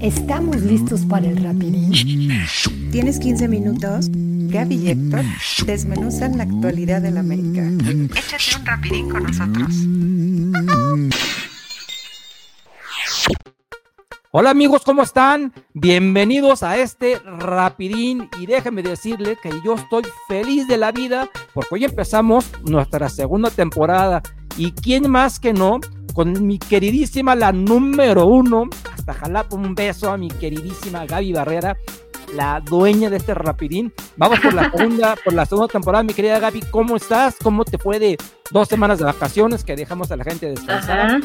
¿Estamos listos para el rapidín? ¿Tienes 15 minutos? Gaby y Héctor desmenuzan la actualidad del América. Échate un rapidín con nosotros. Hola amigos, ¿cómo están? Bienvenidos a este rapidín y déjenme decirle que yo estoy feliz de la vida porque hoy empezamos nuestra segunda temporada y quién más que no con mi queridísima la número uno, hasta jalapa un beso a mi queridísima Gaby Barrera, la dueña de este rapidín. Vamos por la segunda, por la segunda temporada, mi querida Gaby, ¿cómo estás? ¿Cómo te fue de dos semanas de vacaciones que dejamos a la gente descansar?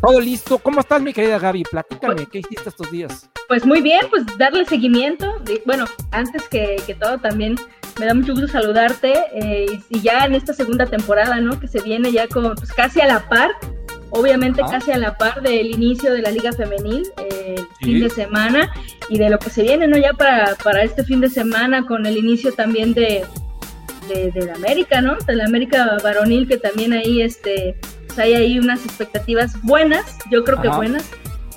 Todo listo. ¿Cómo estás, mi querida Gaby? Platícame, ¿qué hiciste estos días? Pues muy bien, pues darle seguimiento. bueno, antes que, todo, también me da mucho gusto saludarte. Eh, y, ya en esta segunda temporada, ¿no? Que se viene ya con pues, casi a la par, obviamente casi a la par del inicio de la Liga Femenil, eh, fin de semana, y de lo que se viene, ¿no? Ya para, para este fin de semana, con el inicio también de, de, la América, ¿no? De la América varonil, que también ahí este pues, hay ahí unas expectativas buenas, yo creo que buenas,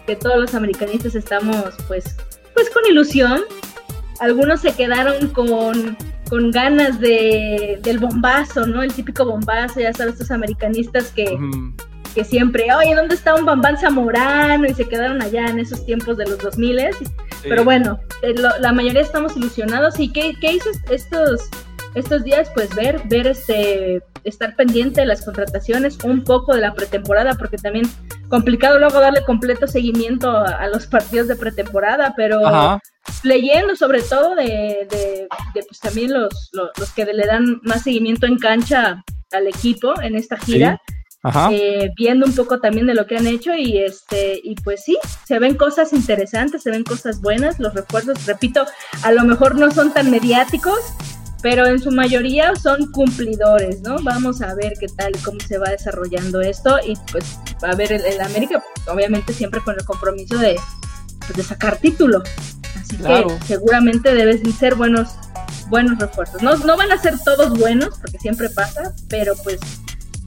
que todos los americanistas estamos pues, pues con ilusión. Algunos se quedaron con, con ganas de, del bombazo, ¿no? El típico bombazo, ya sabes, estos americanistas que, que siempre, oye, ¿dónde está un Bambán Zamorano? Y se quedaron allá en esos tiempos de los 2000 sí. Pero bueno, eh, la mayoría estamos ilusionados. ¿Y qué, qué hizo estos, estos días? Pues ver, ver este estar pendiente de las contrataciones, un poco de la pretemporada, porque también complicado luego darle completo seguimiento a, los partidos de pretemporada, pero leyendo sobre todo de, de, pues también los, los, que le dan más seguimiento en cancha al equipo en esta gira. Eh, viendo un poco también de lo que han hecho y este y pues sí se ven cosas interesantes se ven cosas buenas los refuerzos repito a lo mejor no son tan mediáticos pero en su mayoría son cumplidores, ¿no? Vamos a ver qué tal, cómo se va desarrollando esto y pues a ver el, América, obviamente siempre con el compromiso de, pues, de sacar título. Así que seguramente deben ser buenos buenos refuerzos. No, no van a ser todos buenos, porque siempre pasa, pero pues,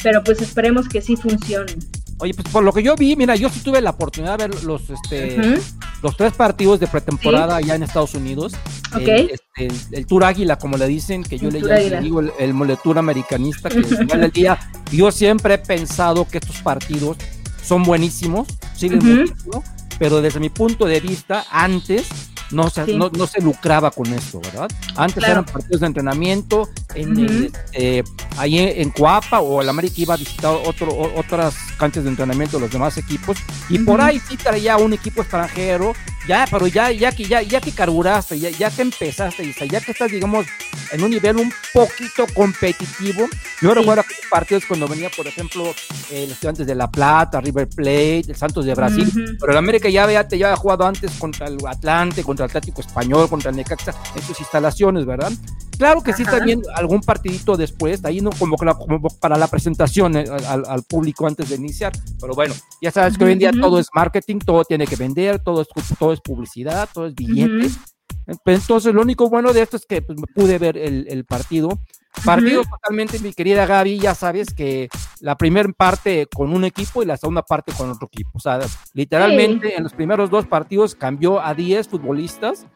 pero pues esperemos que sí funcionen. Oye, pues por lo que yo vi, mira, yo sí tuve la oportunidad de ver los, este, los tres partidos de pretemporada allá en Estados Unidos. Okay. El, este, el, Tour Águila, como le dicen, que yo le, digo el, el moletur americanista, que al final del día, yo siempre he pensado que estos partidos son buenísimos, siguen muchísimo, pero desde mi punto de vista, antes no se, no, se lucraba con esto, ¿verdad? Antes eran partidos de entrenamiento, en eh, ahí en Coapa o el América iba a visitar otro, otras canchas de entrenamiento de los demás equipos, y por ahí sí traía un equipo extranjero, ya, pero ya, ya que ya, ya que carburaste, ya, ya que empezaste, ya que estás, digamos, en un nivel un poquito competitivo. Yo recuerdo aquellos partidos cuando venía, por ejemplo, el Estudiantes de La Plata, River Plate, el Santos de Brasil, pero el América ya, ya, ya había jugado antes contra el Atlante, contra Atlético Español, contra Necaxa, en sus instalaciones, ¿verdad? Claro que sí, también algún partidito después, ahí no como, como para la presentación eh, al, público antes de iniciar, pero bueno, ya sabes que hoy en día todo es marketing, todo tiene que vender, todo es, todo es publicidad, todo es billetes. Entonces, lo único bueno de esto es que pues, pude ver el, partido. Partido totalmente, mi querida Gaby, ya sabes que la primera parte con un equipo y la segunda parte con otro equipo. O sea, literalmente en los primeros dos partidos cambió a 10 futbolistas.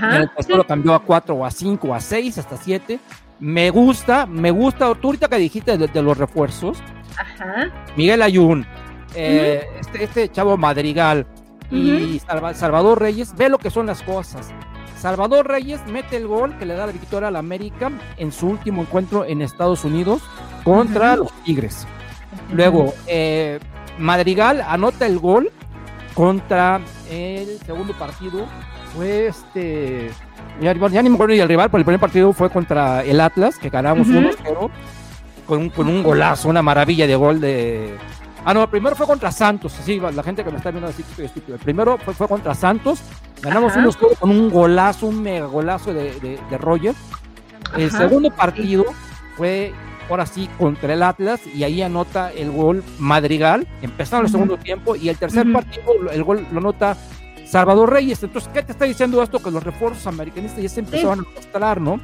en el tercero cambió a 4 o a 5 o a 6 hasta 7. Me gusta, me gusta. Tú ahorita que dijiste de, los refuerzos. Miguel Ayun, eh, este, este chavo Madrigal, y Salvador Reyes, ve lo que son las cosas. Salvador Reyes mete el gol que le da la victoria al América en su último encuentro en Estados Unidos contra los Tigres. Luego, eh, Madrigal anota el gol contra el segundo partido. Fue este. Ya, ni me acuerdo ni el rival, pero el primer partido fue contra el Atlas, que ganamos 1-0 con, con un golazo, una maravilla de gol de, Ah, no, el primero fue contra Santos. Sí, la gente que me está viendo así estoy estúpido. El primero fue, fue contra Santos. Ganamos unos con un golazo, un mega golazo de, de, Roger. El segundo partido fue ahora sí contra el Atlas y ahí anota el gol Madrigal. Empezaron el segundo tiempo y el tercer partido el gol lo anota Salvador Reyes. Entonces, ¿qué te está diciendo esto? Que los refuerzos americanistas ya se empezaron a mostrar, ¿no?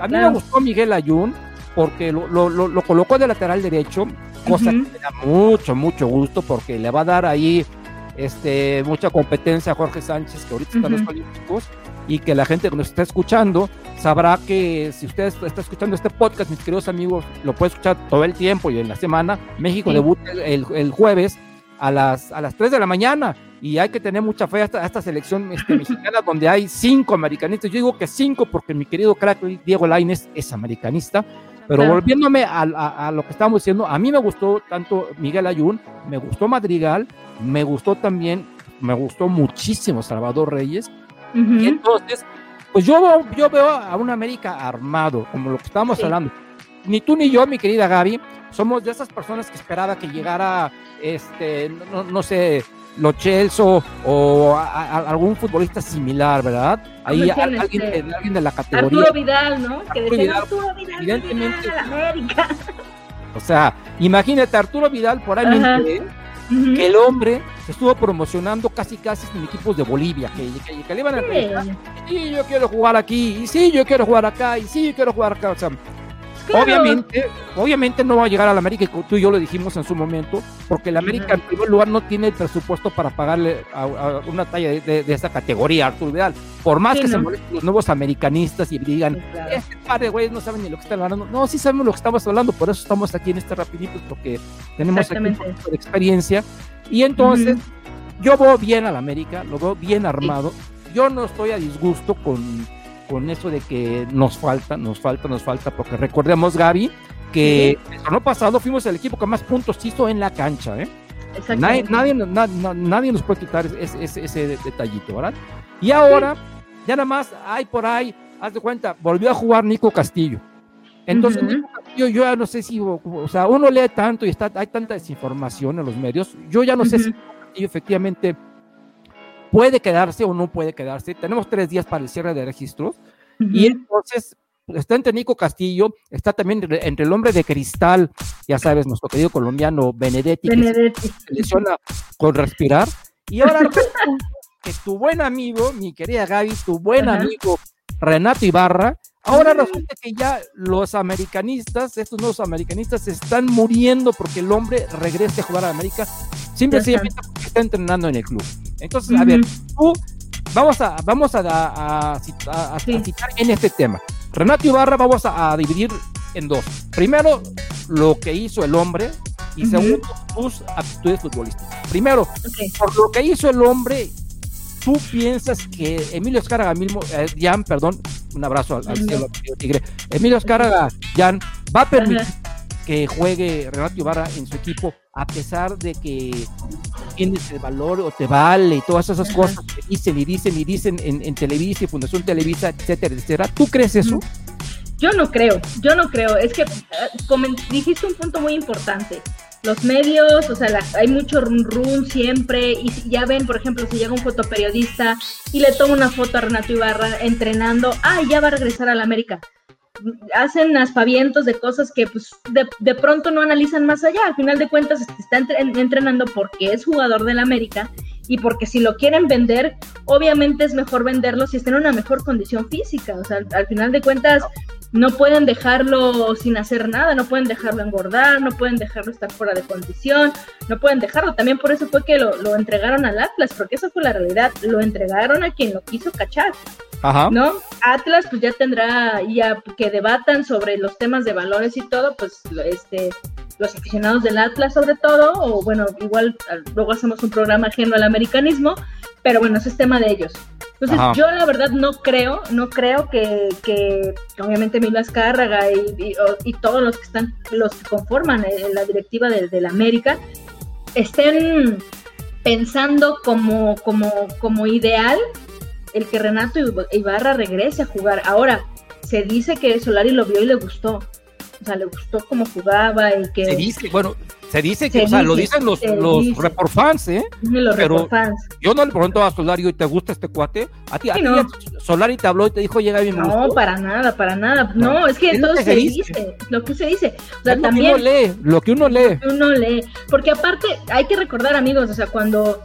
A mí me gustó Miguel Ayun porque lo, lo, lo, colocó de lateral derecho, cosa que me da mucho, mucho gusto porque le va a dar ahí este, mucha competencia a Jorge Sánchez, que ahorita está en los Olímpicos, y que la gente que nos está escuchando sabrá que si usted está escuchando este podcast, mis queridos amigos, lo puede escuchar todo el tiempo y en la semana. México debuta el, el, jueves a las, a las 3 de la mañana y hay que tener mucha fe a esta, selección este, mexicana donde hay cinco americanistas. Yo digo que cinco porque mi querido crack Diego Laines es americanista. Pero volviéndome a, a, lo que estábamos diciendo, a mí me gustó tanto Miguel Ayun, me gustó Madrigal, me gustó también, me gustó muchísimo Salvador Reyes. Y entonces, pues yo, yo veo a un América armado, como lo que estábamos hablando. Ni tú ni yo, mi querida Gaby, somos de esas personas que esperaba que llegara, este, no, no sé, Lo Chelso o algún futbolista similar, ¿verdad? Ahí alguien, este, alguien, de la categoría. Arturo Vidal, ¿no? que decía Arturo Vidal, evidentemente. América. O sea, imagínate Arturo Vidal por ahí que el hombre estuvo promocionando casi casi en equipos de Bolivia, que, que, le iban a sí. sí, yo quiero jugar aquí, y sí, yo quiero jugar acá, y sí, yo quiero jugar acá, o sea, Obviamente, obviamente no va a llegar a la América, tú y yo lo dijimos en su momento, porque la América en primer lugar no tiene el presupuesto para pagarle a, una talla de, esa categoría, Arturo Vidal. Por más que se molesten los nuevos americanistas y digan, este par de güeyes no saben ni lo que están hablando. No, sí sabemos lo que estamos hablando, por eso estamos aquí en este rapidito, porque tenemos aquí un poco de experiencia. Y entonces, yo veo bien a la América, lo veo bien armado. Yo no estoy a disgusto con con eso de que nos falta, nos falta, nos falta, porque recordemos, Gaby, que el año pasado fuimos el equipo que más puntos hizo en la cancha, ¿eh? Nadie, nadie, nadie, nos puede quitar ese, ese, detallito, ¿verdad? Y ahora, ya nada más, hay por ahí, haz de cuenta, volvió a jugar Nico Castillo. Entonces, Nico Castillo, yo ya no sé si, o sea, uno lee tanto y está, hay tanta desinformación en los medios, yo ya no sé si Nico Castillo efectivamente puede quedarse o no puede quedarse. Tenemos tres días para el cierre de registros. Y entonces está entre Nico Castillo, está también entre el hombre de cristal, ya sabes, nuestro querido colombiano Benedetti, Benedetti. que se lesiona con respirar. Y ahora que tu buen amigo, mi querida Gaby, tu buen amigo Renato Ibarra, ahora resulta que ya los americanistas, estos nuevos americanistas, se están muriendo porque el hombre regrese a jugar a América, simplemente porque está entrenando en el club. Entonces, a ver, tú, vamos a, vamos a, a, citar en este tema. Renato Ibarra vamos a, dividir en dos. Primero, lo que hizo el hombre y segundo, tus aptitudes futbolísticas. Primero, por lo que hizo el hombre, tú piensas que Emilio Escárraga mismo, eh, Jan, perdón, un abrazo al, cielo, Tigre. Emilio Escárraga, Jan, va a permitir que juegue Renato Ibarra en su equipo, a pesar de que tienes el valor o te vale y todas esas cosas que dicen y dicen y dicen en, en Televisa y Fundación Televisa, etcétera, etcétera. ¿Tú crees eso? Yo no creo, yo no creo. Es que eh, dijiste un punto muy importante. Los medios, o sea, hay mucho rum siempre y ya ven, por ejemplo, si llega un fotoperiodista y le toma una foto a Renato Ibarra entrenando, ah, ya va a regresar a la América hacen aspavientos de cosas que pues de, pronto no analizan más allá. Al final de cuentas está entrenando porque es jugador del América y porque si lo quieren vender, obviamente es mejor venderlo si está en una mejor condición física. O sea, al, final de cuentas no pueden dejarlo sin hacer nada, no pueden dejarlo engordar, no pueden dejarlo estar fuera de condición, no pueden dejarlo. También por eso fue que lo, lo entregaron al Atlas, porque esa fue la realidad. Lo entregaron a quien lo quiso cachar. ¿no? Atlas pues ya tendrá, ya que debatan sobre los temas de valores y todo, pues este, los aficionados del Atlas sobre todo, o bueno, igual luego hacemos un programa ajeno al americanismo, pero bueno, ese es tema de ellos. Entonces yo la verdad no creo, no creo que, que obviamente Milas Cárraga y, y, todos los que están, los que conforman eh, la directiva de, de la América, estén pensando como, como, como ideal el que Renato Ibarra regrese a jugar. Ahora, se dice que Solari lo vio y le gustó. O sea, le gustó cómo jugaba y que... Se dice, bueno, se dice que, o sea, lo dicen los, los report fans, ¿eh? Los Pero fans. yo no le pregunto a Solari, ¿y te gusta este cuate? A ti, a ti Solari te habló y te dijo, llega bien. No, para nada, para nada. No, es que entonces se, dice. lo que se dice. O sea, también... Lo que uno lee, lo que uno lee. Lo que uno lee. Porque aparte, hay que recordar, amigos, o sea, cuando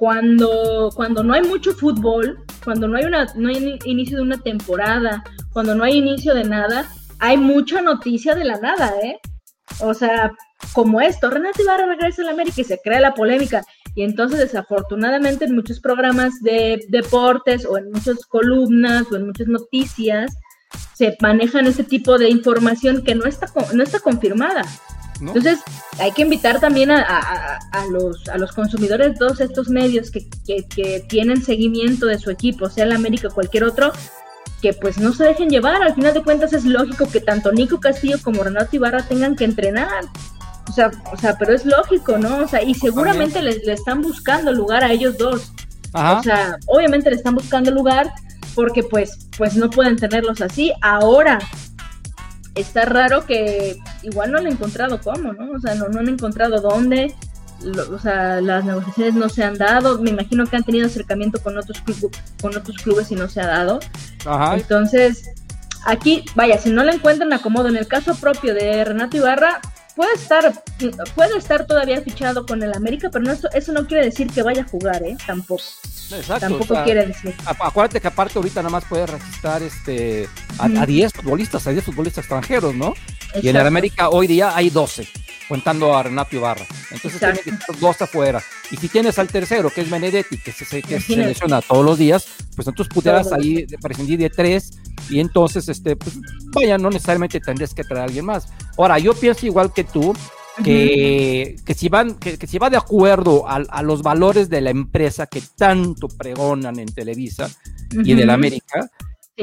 cuando, cuando no hay mucho fútbol, cuando no hay, una, no hay inicio de una temporada, cuando no hay inicio de nada, hay mucha noticia de la nada, ¿eh? O sea, como esto, Renato Ibarra regresa a la América y se crea la polémica. Y entonces, desafortunadamente, en muchos programas de deportes o en muchas columnas o en muchas noticias, se manejan ese tipo de información que no está, no está confirmada. Entonces, hay que invitar también a, los, a los consumidores de todos estos medios que, que, tienen seguimiento de su equipo, sea el América o cualquier otro, que pues no se dejen llevar. Al final de cuentas es lógico que tanto Nico Castillo como Renato Ibarra tengan que entrenar. O sea, o sea, pero es lógico, ¿no? O sea, y seguramente le, están buscando lugar a ellos dos. O sea, obviamente le están buscando lugar porque pues, pues no pueden tenerlos así. Ahora, está raro que igual no han encontrado cómo, ¿no? O sea, no, no han encontrado dónde, o sea, las negociaciones no se han dado. Me imagino que han tenido acercamiento con otros, con otros clubes y no se ha dado. Ajá. Entonces, aquí, vaya, si no le encuentran acomodo, en el caso propio de Renato Ibarra, puede estar, puede estar todavía fichado con el América, pero no, eso no quiere decir que vaya a jugar, ¿eh? Tampoco. Exacto, Tampoco quiere decir. Acuérdate que aparte ahorita nada más puede registrar este, a, 10 futbolistas, a 10 futbolistas extranjeros, ¿no? Y en el América hoy día hay 12 contando a Renato Ibarra. Entonces tiene que estar dos afuera. Y si tienes al tercero, que es Benedetti, que se, que se selecciona todos los días, pues entonces pudieras ahí prescindir de tres y entonces, este, pues vaya, no necesariamente tendrías que traer a alguien más. Ahora, yo pienso igual que tú, que, que, si van, que, si va de acuerdo a, a, los valores de la empresa que tanto pregonan en Televisa y en el América,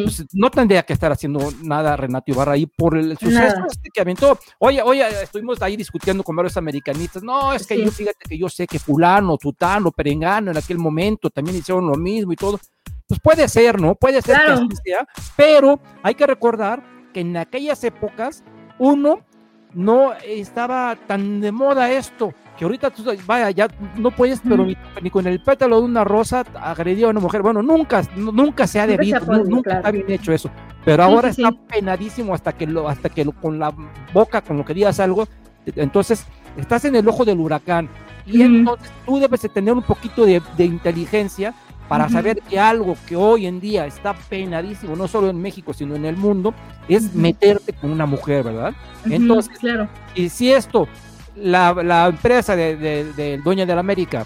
pues, no tendría que estar haciendo nada Renato Ibarra ahí por el suceso este que aventó. Oye, oye, estuvimos ahí discutiendo con varios americanistas. No, es que yo fíjate que yo sé que fulano, tutano, perengano en aquel momento también hicieron lo mismo y todo. Pues puede ser, ¿no? Puede ser que así sea, pero hay que recordar que en aquellas épocas uno no estaba tan de moda esto que ahorita tú, vaya, ya no puedes, pero ni, con el pétalo de una rosa agredió a una mujer. Bueno, nunca, nunca se ha debido, nunca, está bien hecho eso. Pero ahora está penadísimo hasta que lo, hasta que con la boca, con lo que digas algo, entonces estás en el ojo del huracán. Y entonces tú debes de tener un poquito de, inteligencia para saber que algo que hoy en día está penadísimo, no solo en México, sino en el mundo, es meterte con una mujer, ¿verdad? Entonces, claro. y si esto la, empresa del de, de, dueño de la América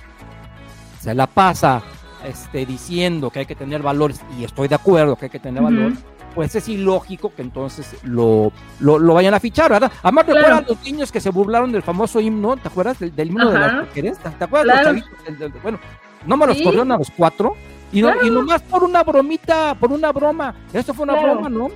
se la pasa este, diciendo que hay que tener valores, y estoy de acuerdo que hay que tener valores, pues es ilógico que entonces lo, lo, vayan a fichar, ¿verdad? Además, recuerda a los niños que se burlaron del famoso himno, ¿te acuerdas del, himno de las mujeres? ¿Te, acuerdas los chavitos? bueno, no me los corrieron a los cuatro, y, no, y nomás por una bromita, por una broma, esto fue una broma, ¿no?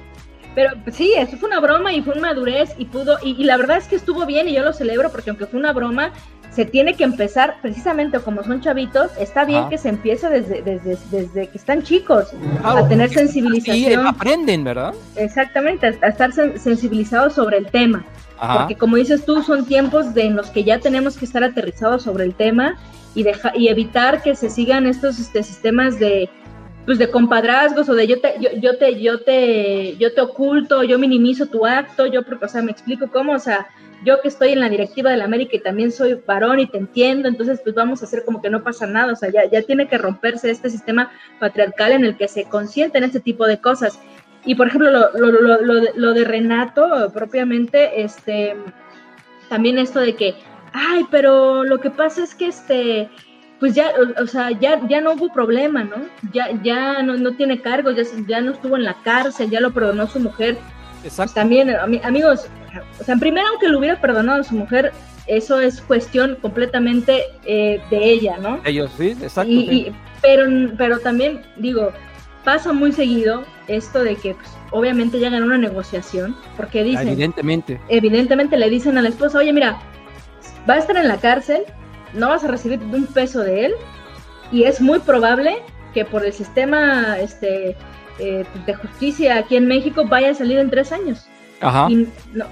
Pero sí, eso fue una broma y fue una madurez y pudo, y, la verdad es que estuvo bien y yo lo celebro porque aunque fue una broma, se tiene que empezar precisamente como son chavitos, está bien que se empiece desde, desde, desde que están chicos a tener sensibilización. Y aprenden, ¿verdad? Exactamente, a, estar sensibilizados sobre el tema. Porque como dices tú, son tiempos de en los que ya tenemos que estar aterrizados sobre el tema y, deja, y evitar que se sigan estos este, sistemas de pues de compadrazgos o de yo te, yo, yo, te, yo te, yo te oculto, yo minimizo tu acto, yo, o sea, me explico cómo, o sea, yo que estoy en la directiva de la América y también soy varón y te entiendo, entonces pues vamos a hacer como que no pasa nada, o sea, ya, ya tiene que romperse este sistema patriarcal en el que se consienten este tipo de cosas. Y por ejemplo, lo, lo, lo, lo, de, lo de Renato propiamente, este, también esto de que, ay, pero lo que pasa es que este, pues ya, o, sea, ya, ya no hubo problema, ¿no? Ya, ya no, no tiene cargo, ya, ya no estuvo en la cárcel, ya lo perdonó su mujer. Exacto. también, amigos, o sea, primero, aunque lo hubiera perdonado a su mujer, eso es cuestión completamente eh, de ella, ¿no? Ellos, sí, exacto. pero, pero también, digo, pasa muy seguido esto de que pues, obviamente llegan a una negociación, porque dicen... Evidentemente. Evidentemente le dicen a la esposa, oye, mira, va a estar en la cárcel, no vas a recibir un peso de él y es muy probable que por el sistema este, eh, de justicia aquí en México vaya a salir en tres años. Ajá. Y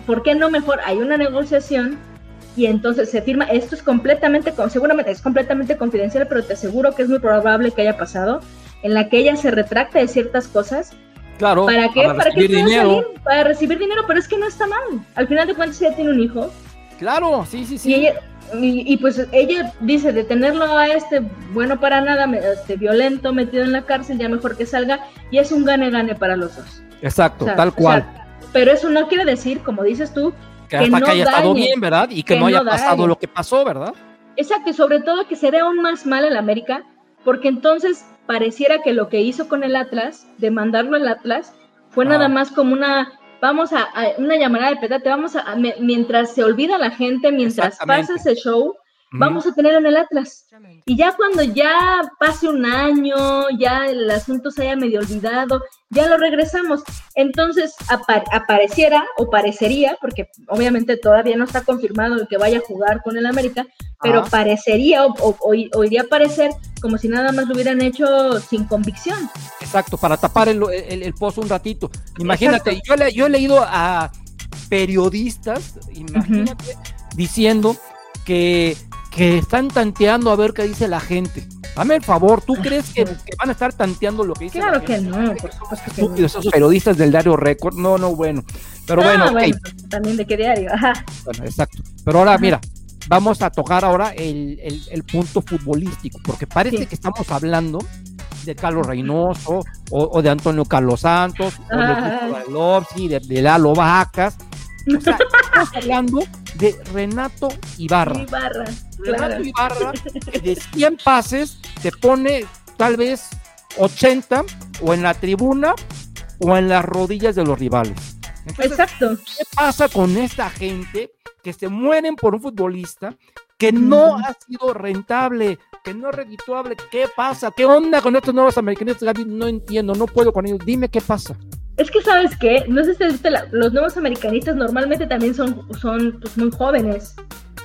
¿Por qué no mejor? Hay una negociación y entonces se firma, esto es completamente, seguramente es completamente confidencial, pero te aseguro que es muy probable que haya pasado, en la que ella se retracta de ciertas cosas. Claro, ¿para qué? Para, recibir dinero. para recibir dinero, pero es que no está mal. Al final de cuentas ella tiene un hijo. Claro, sí, sí, sí. Y ella, y, pues ella dice de tenerlo a este bueno para nada, este violento, metido en la cárcel, ya mejor que salga, y es un gane-gane para los dos. Exacto, tal cual. pero eso no quiere decir, como dices tú, que, hasta que haya estado bien, ¿verdad? Y que, no haya pasado lo que pasó, ¿verdad? Exacto, y sobre todo que se dé aún más mal al América, porque entonces pareciera que lo que hizo con el Atlas, de mandarlo al Atlas, fue nada más como una, vamos a, una llamada de petate, vamos a, mientras se olvida la gente, mientras pasa ese show, vamos a tener en el Atlas. Y ya cuando ya pase un año, ya el asunto se haya medio olvidado, ya lo regresamos. Entonces apareciera o parecería, porque obviamente todavía no está confirmado el que vaya a jugar con el América, pero parecería o, iría a parecer como si nada más lo hubieran hecho sin convicción. Exacto, para tapar el, el, pozo un ratito. Imagínate, yo, yo he leído a periodistas, imagínate, diciendo que que están tanteando a ver qué dice la gente. Dame el favor, ¿tú crees que, van a estar tanteando lo que dice claro la gente? Claro que no, por supuesto que no. Esos periodistas del diario Record, no, no, bueno. Pero bueno, bueno también de qué diario, ajá. Bueno, exacto. Pero ahora, mira, vamos a tocar ahora el, el, punto futbolístico, porque parece que estamos hablando de Carlos Reynoso, o, de Antonio Carlos Santos, o de de, de Lalo Vacas. O sea, estamos hablando de Renato Ibarra. Ibarra. Renato Ibarra, que de 100 pases te pone tal vez 80 o en la tribuna o en las rodillas de los rivales. Exacto. ¿Qué pasa con esta gente que se mueren por un futbolista que no ha sido rentable, que no es redituable? ¿Qué pasa? ¿Qué onda con estos nuevos americanos? No entiendo, no puedo con ellos. Dime qué pasa. Es que, ¿sabes qué? No sé si viste, los nuevos americanistas normalmente también son, son pues, muy jóvenes.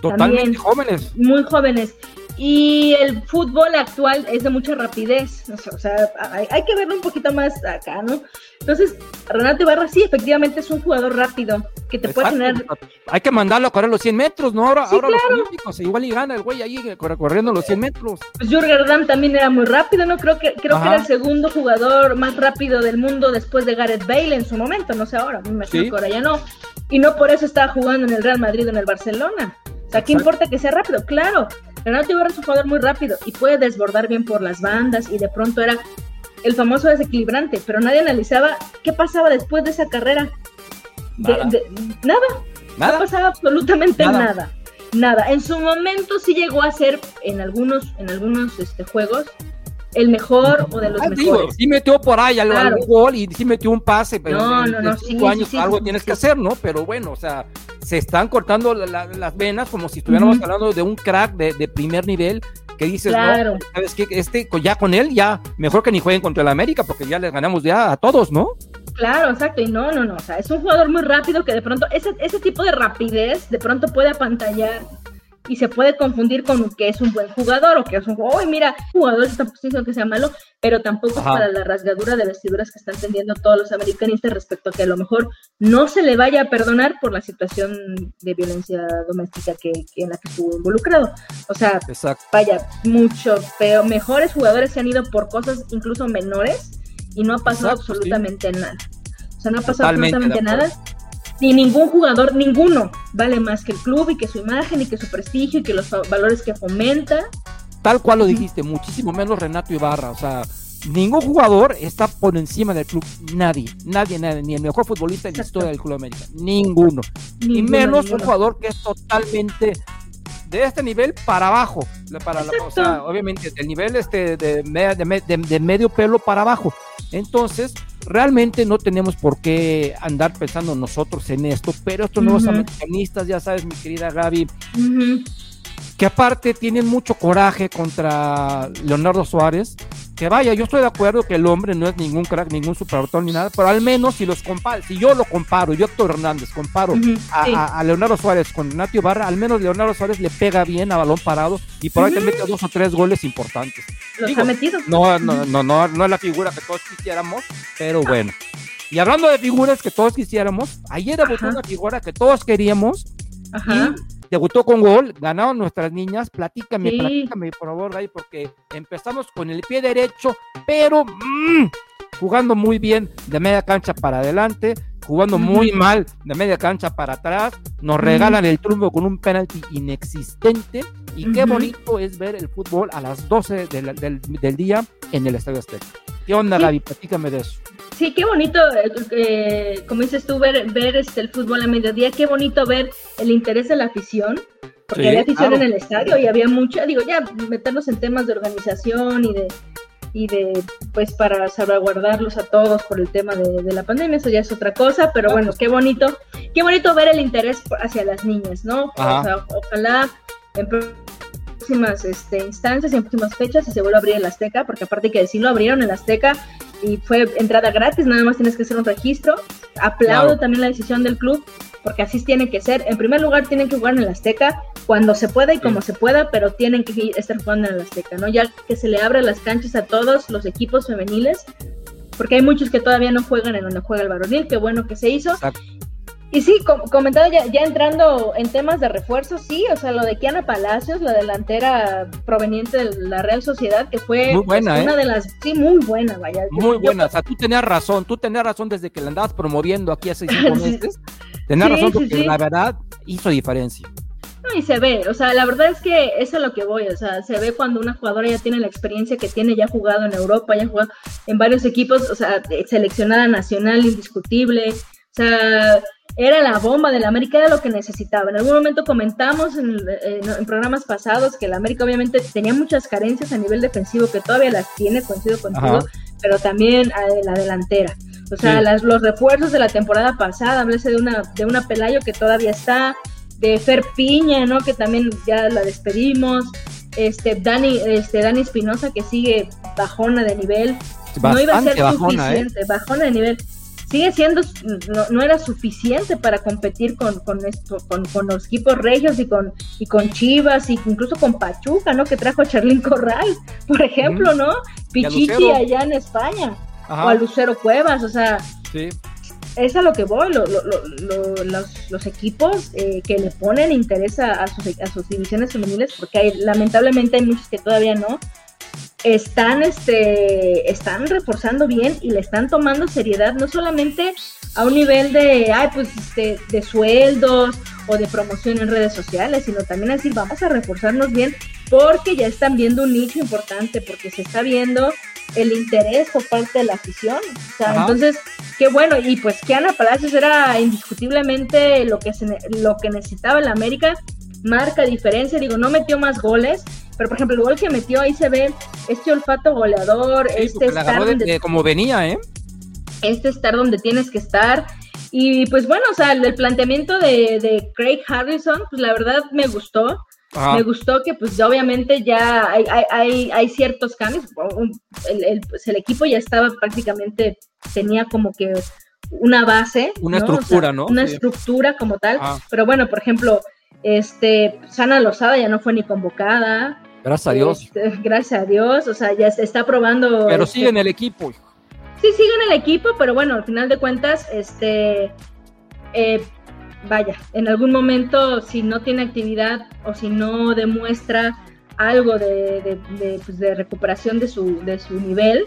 Totalmente jóvenes. Muy jóvenes. Y el fútbol actual es de mucha rapidez, o sea, hay, que verlo un poquito más acá, ¿no? Entonces, Renato Ibarra sí, efectivamente es un jugador rápido, que te puede tener... Hay que mandarlo a correr los 100 metros, ¿no? Ahora, ahora los olímpicos, igual y gana el güey ahí corriendo los 100 metros. Pues Jürgen Damm también era muy rápido, ¿no? Creo que creo que era el segundo jugador más rápido del mundo después de Gareth Bale en su momento, no sé ahora, me imagino que ahora ya no. Y no por eso estaba jugando en el Real Madrid o en el Barcelona. O sea, ¿qué importa que sea rápido? Claro, Renato Ibarra es un jugador muy rápido y puede desbordar bien por las bandas y de pronto era el famoso desequilibrante, pero nadie analizaba qué pasaba después de esa carrera. nada. nada. No pasaba absolutamente nada. nada. En su momento sí llegó a ser en algunos, en algunos este, juegos el mejor o de los ah, mejores. sí metió por ahí algo, gol y sí metió un pase, pero no, en, no, no, cinco años algo tienes que hacer, ¿no? Pero bueno, o sea, se están cortando las venas como si estuviéramos hablando de un crack de, primer nivel que dices, no, sabes que este ya con él ya mejor que ni jueguen contra el América porque ya les ganamos ya a todos, ¿no? Claro, exacto, y no, no, no, o sea, es un jugador muy rápido que de pronto, ese, ese tipo de rapidez de pronto puede apantallar y se puede confundir con que es un buen jugador o que es un hoy mira, jugador esta posición que sea malo, pero tampoco para la rasgadura de vestiduras que están teniendo todos los americanistas respecto a que a lo mejor no se le vaya a perdonar por la situación de violencia doméstica que, en la que estuvo involucrado. O sea, vaya, mucho pero mejores jugadores se han ido por cosas incluso menores y no ha pasado absolutamente nada. O sea, no ha pasado absolutamente nada ni ningún jugador, ninguno, vale más que el club y que su imagen y que su prestigio y que los valores que fomenta. Tal cual lo dijiste, muchísimo menos Renato Ibarra, o sea, ningún jugador está por encima del club, nadie, nadie, nadie, ni el mejor futbolista en la historia del Club América, ninguno, y menos un jugador que es totalmente de este nivel para abajo, para la, o sea, obviamente del nivel este de, de, medio pelo para abajo. Entonces, realmente no tenemos por qué andar pensando nosotros en esto, pero estos nuevos americanistas, ya sabes, mi querida Gaby, que aparte tienen mucho coraje contra Leonardo Suárez, que vaya, yo estoy de acuerdo que el hombre no es ningún crack, ningún superautor ni nada, pero al menos si los comparo, si yo lo comparo, yo Héctor Hernández comparo a, Leonardo Suárez con Renato Barra, al menos Leonardo Suárez le pega bien a balón parado y por ahí te mete dos o tres goles importantes. ¿Los ha metido? No, no, no, no, no es la figura que todos quisiéramos, pero bueno. Y hablando de figuras que todos quisiéramos, ayer debutó una figura que todos queríamos Ajá debutó con gol, ganaron nuestras niñas. Platícame, platícame, por favor, Gaby, porque empezamos con el pie derecho, pero mm, jugando muy bien de media cancha para adelante, jugando muy mal de media cancha para atrás. Nos regalan el triunfo con un penalti inexistente. Y qué bonito es ver el fútbol a las 12 del, del, día en el Estadio Azteca. ¿Qué onda, Gaby? Platícame de eso. Sí, qué bonito, eh, como dices tú, ver, ver este, el fútbol a mediodía, qué bonito ver el interés de la afición, porque había afición en el estadio y había mucha, digo, ya meternos en temas de organización y de, y de, pues, para salvaguardarlos a todos por el tema de, la pandemia, eso ya es otra cosa, pero bueno, qué bonito, qué bonito ver el interés hacia las niñas, ¿no? O sea, ojalá en próximas este, instancias, en próximas fechas, y se vuelva a abrir el Azteca, porque aparte que decirlo, abrieron el Azteca y fue entrada gratis, nada más tienes que hacer un registro. Aplaudo también la decisión del club, porque así tiene que ser. En primer lugar, tienen que jugar en el Azteca cuando se pueda y como se pueda, pero tienen que estar jugando en el Azteca, ¿no? Ya que se le abren las canchas a todos los equipos femeniles, porque hay muchos que todavía no juegan en donde juega el varonil, qué bueno que se hizo. Y sí, comentado ya, ya, entrando en temas de refuerzo, sí, o sea, lo de Kiana Palacios, la delantera proveniente de la Real Sociedad, que fue muy buena, una ¿eh? de las, sí, muy buena, vaya. Muy buena, o sea, tú tenías razón, tú tenías razón desde que la andabas promoviendo aquí hace cinco meses, tenías razón porque la verdad hizo diferencia. No, y se ve, o sea, la verdad es que eso es lo que voy, o sea, se ve cuando una jugadora ya tiene la experiencia que tiene, ya ha jugado en Europa, ya ha jugado en varios equipos, o sea, seleccionada nacional, indiscutible, o sea, era la bomba del América, era lo que necesitaba. En algún momento comentamos en, programas pasados que el América obviamente tenía muchas carencias a nivel defensivo, que todavía las tiene, coincido contigo, pero también a la delantera. O sea, los refuerzos de la temporada pasada, hablese de una, de una Pelayo que todavía está, de Fer Piña, ¿no? Que también ya la despedimos. Este, Dani, este, Dani Espinosa que sigue bajona de nivel. no iba a ser ¿eh? suficiente, bajona de nivel sigue siendo, no, era suficiente para competir con, con, esto, con, con, los equipos regios y con, y con Chivas, y incluso con Pachuca, ¿no? Que trajo a Charlín Corral, por ejemplo, ¿no? Pichichi allá en España, o a Lucero Cuevas, o sea, sí. Es a lo que voy, lo, los, los, equipos eh, que le ponen interés a, sus, a sus divisiones femeniles, porque lamentablemente hay muchos que todavía no, están, este, están reforzando bien y le están tomando seriedad, no solamente a un nivel de, ay, pues, este, de sueldos o de promoción en redes sociales, sino también a decir, vamos a reforzarnos bien porque ya están viendo un nicho importante, porque se está viendo el interés por parte de la afición. O sea, entonces, qué bueno. Y pues que Ana Palacios era indiscutiblemente lo que, se, lo que necesitaba el América marca diferencia, digo, no metió más goles, pero por ejemplo, el gol que metió ahí se ve este olfato goleador, este estar donde, como venía, ¿eh? Este estar donde tienes que estar. Y pues bueno, o sea, el, planteamiento de, Craig Harrison, pues la verdad me gustó. Me gustó que pues obviamente ya hay, hay, hay, ciertos cambios. El, pues, el equipo ya estaba prácticamente, tenía como que una base. Una estructura, ¿no? Una estructura como tal. Pero bueno, por ejemplo, este, Sana Lozada ya no fue ni convocada. Gracias a Dios. Este, gracias a Dios, o sea, ya se está probando. Pero este, sigue en el equipo. Sí, sigue en el equipo, pero bueno, al final de cuentas, este, eh, vaya, en algún momento, si no tiene actividad o si no demuestra algo de, de, pues, recuperación de su, de su nivel,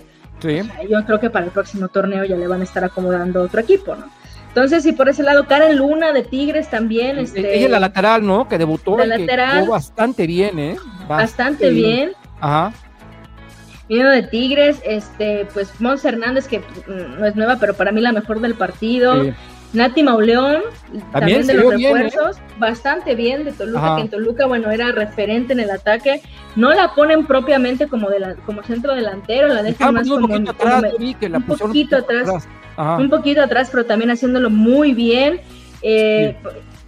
yo creo que para el próximo torneo ya le van a estar acomodando otro equipo, ¿no? Entonces, y por ese lado, Karen Luna de Tigres también. Este, Ella es la lateral, ¿no? Que debutó. La lateral. bastante bien, ¿eh? Bastante, bien. Ajá. Vino de Tigres, este, pues Mons Hernández, que mm, no es nueva, pero para mí la mejor del partido. Nati Mauleón, también, de los ¿eh? refuerzos, bastante bien de Toluca, que en Toluca, bueno, era referente en el ataque. No la ponen propiamente como de la, como centro delantero, la dejan más un como, poquito atrás, un poquito atrás un poquito atrás, pero también haciéndolo muy bien. Eh,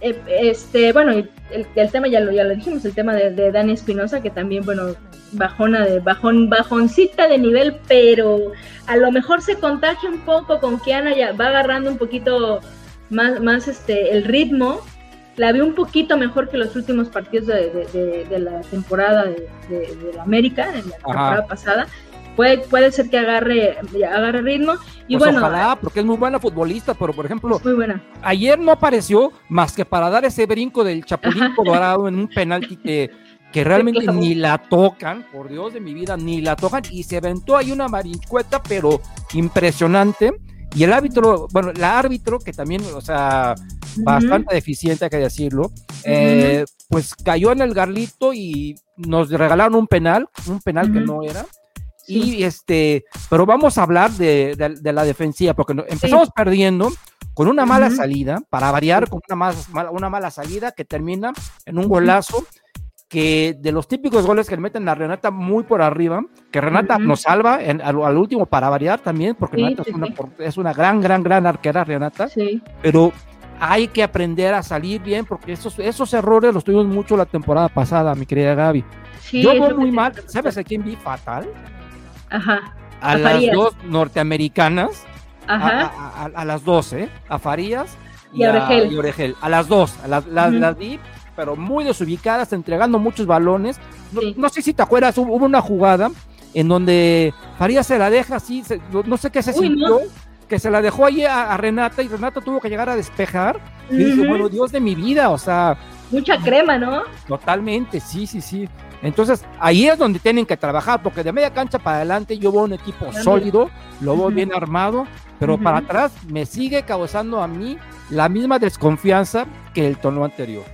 eh, este, bueno, el, tema ya lo, ya lo dijimos, el tema de, Dani Espinosa, que también, bueno, bajona de bajón, bajoncita de nivel, pero a lo mejor se contagia un poco con que Ana ya va agarrando un poquito más, más este, el ritmo. La vi un poquito mejor que los últimos partidos de, la temporada de, la América, en la temporada pasada puede, puede ser que agarre, agarre ritmo. Y pues bueno, ojalá, porque es muy buena futbolista, pero por ejemplo, muy buena. ayer no apareció más que para dar ese brinco del Chapulín Colorado en un penalti que, que realmente ni la tocan, por Dios de mi vida, ni la tocan, y se aventó ahí una marincueta, pero impresionante. Y el árbitro, bueno, el árbitro, que también, o sea, bastante deficiente, hay que decirlo, eh, pues cayó en el garlito y nos regalaron un penal, un penal que no era Y este, pero vamos a hablar de, la defensiva, porque empezamos perdiendo con una mala salida, para variar, con una, más, una mala salida que termina en un golazo que de los típicos goles que le meten a Renata muy por arriba, que Renata nos salva al, último para variar también, porque Renata es, una, es, una, gran, gran, gran arquera, Renata, pero hay que aprender a salir bien, porque esos, esos errores los tuvimos mucho la temporada pasada, mi querida Gaby. Yo voy muy mal, ¿sabes a quién vi fatal? Ajá. A, las dos norteamericanas, Ajá. A, las dos, ¿eh? A Farías y, a, Oregel. A las dos, a las, las vi pero muy desubicadas, entregando muchos balones. No, sé si te acuerdas, hubo una jugada en donde Farías se la deja así, no, sé qué se sintió, que se la dejó ahí a, Renata y Renata tuvo que llegar a despejar. Y dije, bueno, Dios de mi vida, o sea. Mucha crema, ¿no? Totalmente, sí, sí, sí. Entonces, ahí es donde tienen que trabajar, porque de media cancha para adelante yo veo un equipo sólido, lo veo bien armado, pero para atrás me sigue causando a mí la misma desconfianza que el tono anterior.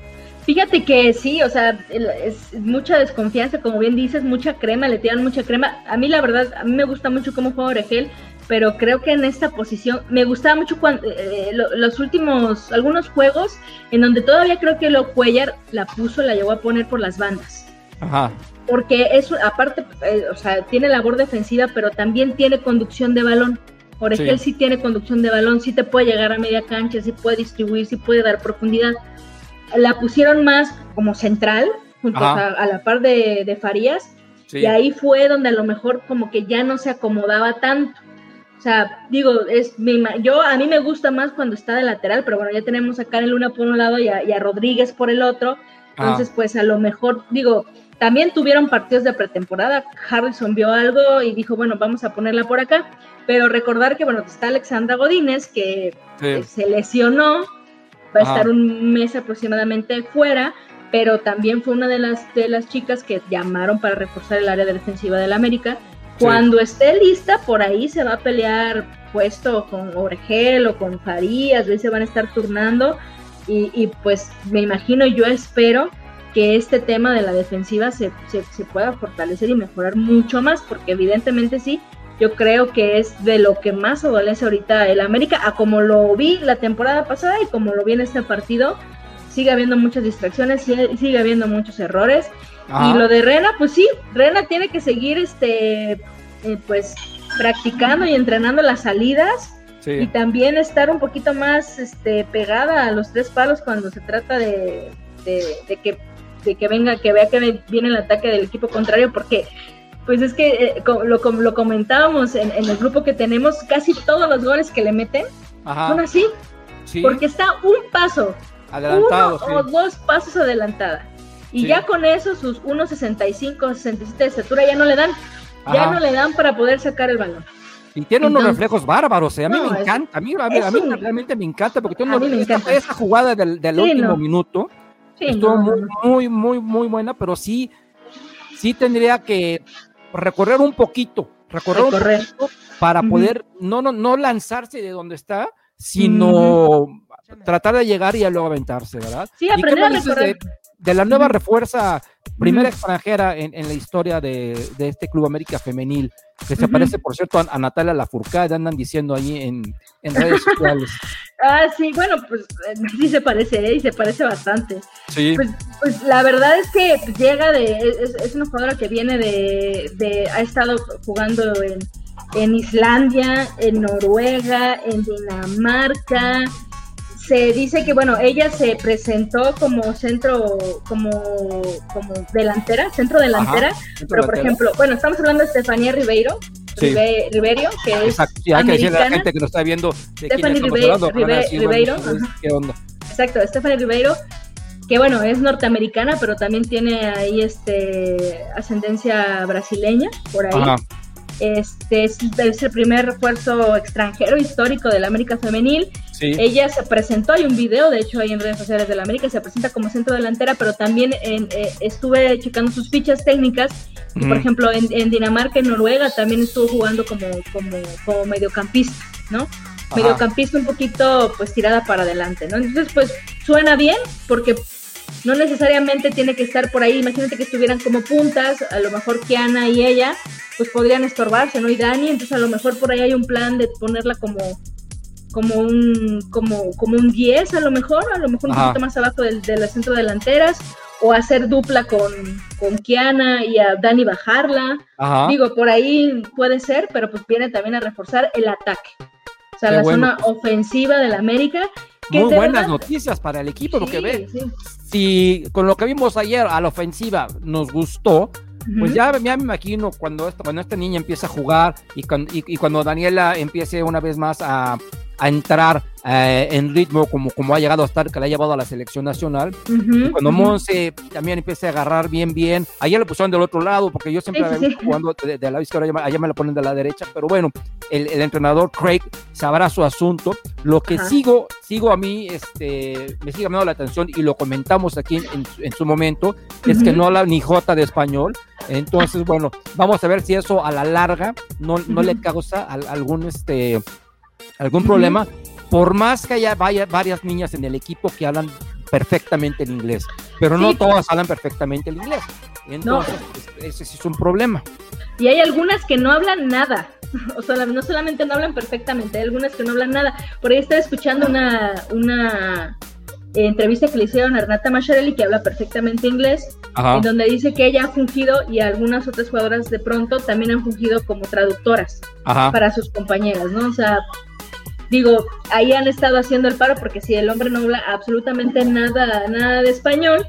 Fíjate que sí, o sea, es mucha desconfianza, como bien dices, mucha crema, le tiran mucha crema. A mí la verdad, a mí me gusta mucho cómo juega Oregel, pero creo que en esta posición me gustaba mucho cuando eh, los últimos, algunos juegos en donde todavía creo que lo Cuellar la puso, la llevó a poner por las bandas. Ajá. Porque es, aparte, eh, o sea, tiene labor defensiva, pero también tiene conducción de balón. Oregel sí. sí tiene conducción de balón, sí te puede llegar a media cancha, sí puede distribuir, sí puede dar profundidad la pusieron más como central, junto a, la par de, Farías, y ahí fue donde a lo mejor como que ya no se acomodaba tanto. O sea, digo, es yo a mí me gusta más cuando está de lateral, pero bueno, ya tenemos a Karen Luna por un lado y a, Rodríguez por el otro. Entonces, pues a lo mejor, digo, también tuvieron partidos de pretemporada. Harrison vio algo y dijo, bueno, vamos a ponerla por acá. Pero recordar que, bueno, está Alexandra Godínez, que se lesionó, va a estar un mes aproximadamente fuera, pero también fue una de las, de las chicas que llamaron para reforzar el área defensiva del América. Cuando esté lista, por ahí se va a pelear puesto con Orgel o con Farías, se van a estar turnando y, y, pues me imagino, yo espero que este tema de la defensiva se, se, se pueda fortalecer y mejorar mucho más, porque evidentemente sí, yo creo que es de lo que más adolece ahorita el América, a como lo vi la temporada pasada y como lo vi en este partido, sigue habiendo muchas distracciones, sigue, habiendo muchos errores. Y lo de Rena, pues sí, Rena tiene que seguir este eh, pues practicando y entrenando las salidas y también estar un poquito más este pegada a los tres palos cuando se trata de, de que de que venga, que vea que viene el ataque del equipo contrario, porque pues es que eh, lo, lo comentábamos en, el grupo que tenemos, casi todos los goles que le meten son así. Porque está un paso, Adelantado, uno o dos pasos adelantada. Y ya con eso, sus 1.65, 67 de estatura ya no le dan. Ya no le dan para poder sacar el balón. Y tiene unos reflejos bárbaros, eh. a mí me encanta, a mí, realmente me encanta, porque tiene esa jugada del, último minuto, estuvo muy, muy, muy, muy buena, pero sí, sí tendría que recorrer un poquito, recorrer, un poquito para poder no, no, no lanzarse de donde está, sino tratar de llegar y luego aventarse, ¿verdad? Sí, aprender a recorrer de la nueva refuerza, primera extranjera en, la historia de, este Club América Femenil, que se parece, por cierto, a, Natalia Lafourcade, andan diciendo ahí en, redes sociales. ah, sí, bueno, pues eh, sí se parece, ¿eh? y se parece bastante. Sí. Pues, pues la verdad es que llega de, es, una jugadora que viene de, de ha estado jugando en, en Islandia, en Noruega, en Dinamarca, se dice que bueno, ella se presentó como centro, como, como delantera, centro delantera, pero por ejemplo, bueno, estamos hablando de Estefanía Ribeiro, Ribeiro, que es sí, hay que decirle a la gente que nos está viendo de Stephanie Ribeiro, Ribeiro ¿qué onda? Exacto, Stephanie Ribeiro, que bueno, es norteamericana, pero también tiene ahí este ascendencia brasileña, por ahí. Ajá. Este es, el primer refuerzo extranjero histórico de la América Femenil. Ella se presentó, hay un video, de hecho, ahí en redes sociales de la América, se presenta como centro delantera, pero también eh, estuve checando sus fichas técnicas. por ejemplo, en, Dinamarca, en Noruega, también estuvo jugando como, como, como mediocampista, ¿no? Mediocampista un poquito, pues, tirada para adelante, ¿no? Entonces, pues, suena bien, porque no necesariamente tiene que estar por ahí, imagínate que estuvieran como puntas, a lo mejor Kiana y ella, pues podrían estorbarse, ¿no? Y Dani, entonces a lo mejor por ahí hay un plan de ponerla como como un como como un 10 a lo mejor, a lo mejor un poquito más abajo del, de las centro delanteras o hacer dupla con, con Kiana y a Dani bajarla. Digo, por ahí puede ser, pero pues viene también a reforzar el ataque. O sea, la zona ofensiva del América. Muy buenas noticias para el equipo, lo que ve. Si con lo que vimos ayer a la ofensiva nos gustó, pues ya, me imagino cuando esta, cuando esta niña empieza a jugar y, y cuando Daniela empiece una vez más a, a entrar eh, en ritmo como, como ha llegado a estar, que le ha llevado a la selección nacional. cuando Monse también empiece a agarrar bien, bien, allá le pusieron del otro lado, porque yo siempre jugando de, la izquierda, allá me la ponen de la derecha, pero bueno, el, el entrenador Craig sabrá su asunto. Lo que sigo, sigo a mí, este, me sigue llamando la atención y lo comentamos aquí en, en su momento, es que no habla ni J de español. Entonces, bueno, vamos a ver si eso a la larga no, no le causa algún este algún problema, por más que haya varias niñas en el equipo que hablan perfectamente el inglés, pero no todas hablan perfectamente el inglés. Entonces, ese sí es un problema. Y hay algunas que no hablan nada. O sea, no solamente no hablan perfectamente, hay algunas que no hablan nada. Por ahí estaba escuchando una, una entrevista que le hicieron a Renata Macharelli, que habla perfectamente inglés, en donde dice que ella ha fungido y algunas otras jugadoras de pronto también han fungido como traductoras para sus compañeras, ¿no? O sea, digo, ahí han estado haciendo el paro porque si el hombre no habla absolutamente nada, nada de español,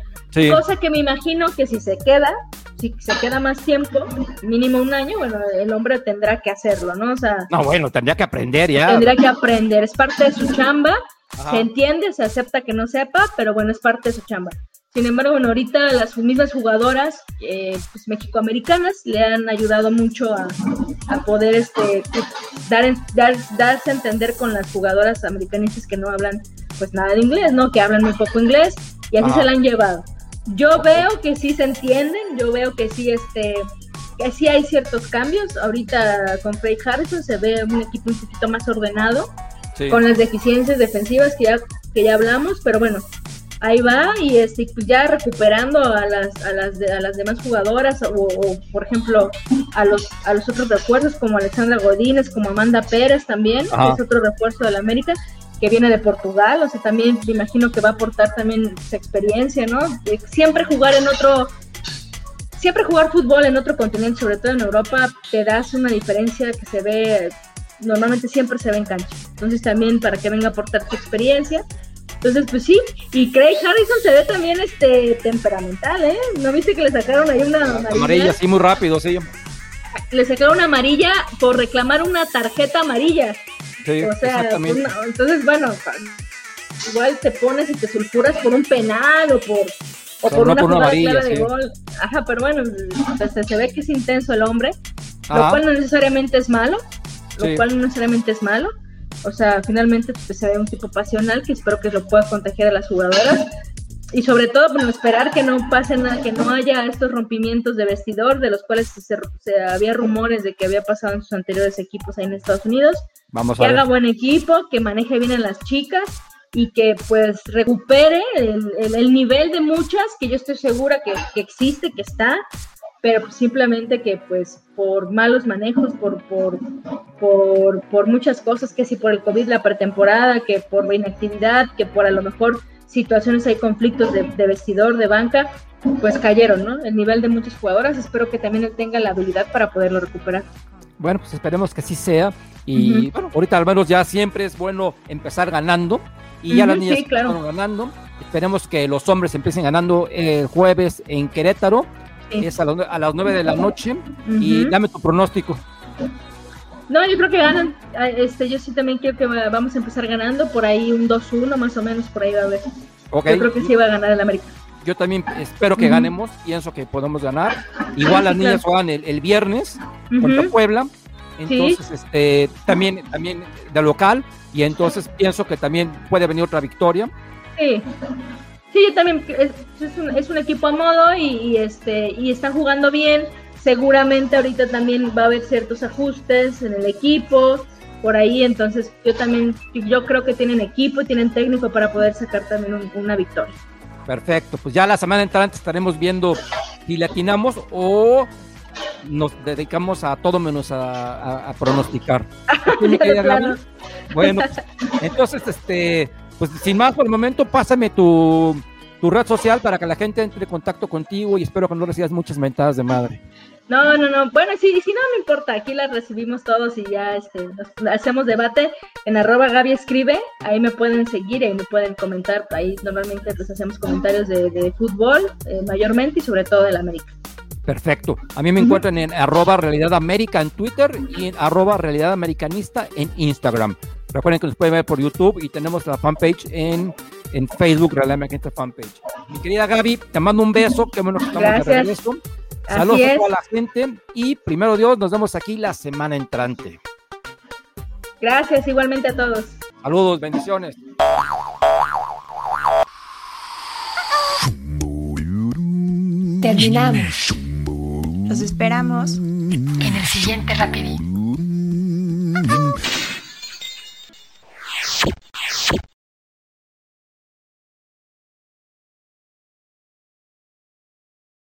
cosa que me imagino que si se queda, si se queda más tiempo, mínimo un año, bueno, el hombre tendrá que hacerlo, ¿no? O sea, no, bueno, tendría que aprender ya. Tendría que aprender, es parte de su chamba, se entiende, se acepta que no sepa, pero bueno, es parte de su chamba. Sin embargo, bueno, ahorita las mismas jugadoras eh, pues, mexicoamericanas le han ayudado mucho a, poder este, dar, dar, darse a entender con las jugadoras americanistas que no hablan pues nada de inglés, ¿no? Que hablan muy poco inglés y así se la han llevado. Yo veo que sí se entienden, yo veo que sí, este, que sí hay ciertos cambios. Ahorita con Craig Harrison se ve un equipo un poquito más ordenado, con las deficiencias defensivas que ya, que ya hablamos, pero bueno, ahí va y este, pues ya recuperando a las, a las, a las demás jugadoras o, por ejemplo a los, a los otros refuerzos como Alexandra Godínez, como Amanda Pérez también, que es otro refuerzo de la América que viene de Portugal, o sea, también me imagino que va a aportar también su experiencia, ¿no? siempre jugar en otro, siempre jugar fútbol en otro continente, sobre todo en Europa, te das una diferencia que se ve, normalmente siempre se ve en cancha. Entonces también para que venga a aportar tu experiencia, entonces, pues sí, y Craig Harrison se ve también este temperamental, ¿eh? ¿No viste que le sacaron ahí una amarilla? Amarilla, sí, muy rápido, sí. Le sacaron una amarilla por reclamar una tarjeta amarilla. Sí, o sea, entonces, bueno, igual te pones y te sulfuras por un penal o por o por una, jugada amarilla, de gol. Ajá, pero bueno, pues, se ve que es intenso el hombre, lo cual no necesariamente es malo, lo cual no necesariamente es malo. O sea, finalmente pues, se ve un tipo pasional que espero que lo pueda contagiar a las jugadoras. Y sobre todo, bueno, esperar que no pase nada, que no haya estos rompimientos de vestidor, de los cuales se, había rumores de que había pasado en sus anteriores equipos ahí en Estados Unidos. Vamos que haga buen equipo, que maneje bien a las chicas y que pues recupere el, nivel de muchas que yo estoy segura que, que existe, que está, pero simplemente que pues por malos manejos, por, por, por, por, muchas cosas, que si por el COVID la pretemporada, que por inactividad, que por a lo mejor situaciones hay conflictos de, vestidor, de banca, pues cayeron, ¿no? El nivel de muchas jugadoras, espero que también él tenga la habilidad para poderlo recuperar. Bueno, pues esperemos que así sea. Y bueno, ahorita al menos ya siempre es bueno empezar ganando. Y ya las niñas están ganando. Esperemos que los hombres empiecen ganando el jueves en Querétaro es a, las 9 de la noche. Y dame tu pronóstico. No, yo creo que ganan. Ah, este, yo sí también creo que vamos a empezar ganando. Por ahí un 2-1 más o menos, por ahí va a haber. Yo creo que sí va a ganar el América. Yo también espero que ganemos, pienso que podemos ganar. Igual las niñas juegan el, viernes contra Puebla. Entonces, este, también, también de local. Y entonces pienso que también puede venir otra victoria. Sí. Sí, yo también, es, un, equipo a modo y, este, y están jugando bien. Seguramente ahorita también va a haber ciertos ajustes en el equipo, por ahí, entonces yo también, yo creo que tienen equipo y tienen técnico para poder sacar también una victoria. Perfecto, pues ya la semana entrante estaremos viendo si latinamos o nos dedicamos a todo menos a, pronosticar. bueno, entonces, este, pues sin más por el momento, pásame tu, tu red social para que la gente entre en contacto contigo y espero que no recibas muchas mentadas de madre. No, no, no. Bueno, sí, si no, me importa. Aquí las recibimos todos y ya este, hacemos debate en arroba Gaby Escribe. Ahí me pueden seguir, y me pueden comentar. Ahí normalmente pues hacemos comentarios de, fútbol eh, mayormente y sobre todo del América. Perfecto. A mí me encuentran en arroba Realidad América en Twitter y en arroba Realidad Americanista en Instagram. Recuerden que nos pueden ver por YouTube y tenemos la fanpage en, en Facebook, Realidad Americanista fanpage. Mi querida Gaby, te mando un beso. Qué bueno que estamos de regreso. Saludos a toda la gente y primero Dios, nos vemos aquí la semana entrante. Gracias, igualmente a todos. Saludos, bendiciones. Terminamos. Los esperamos en el siguiente rapidito.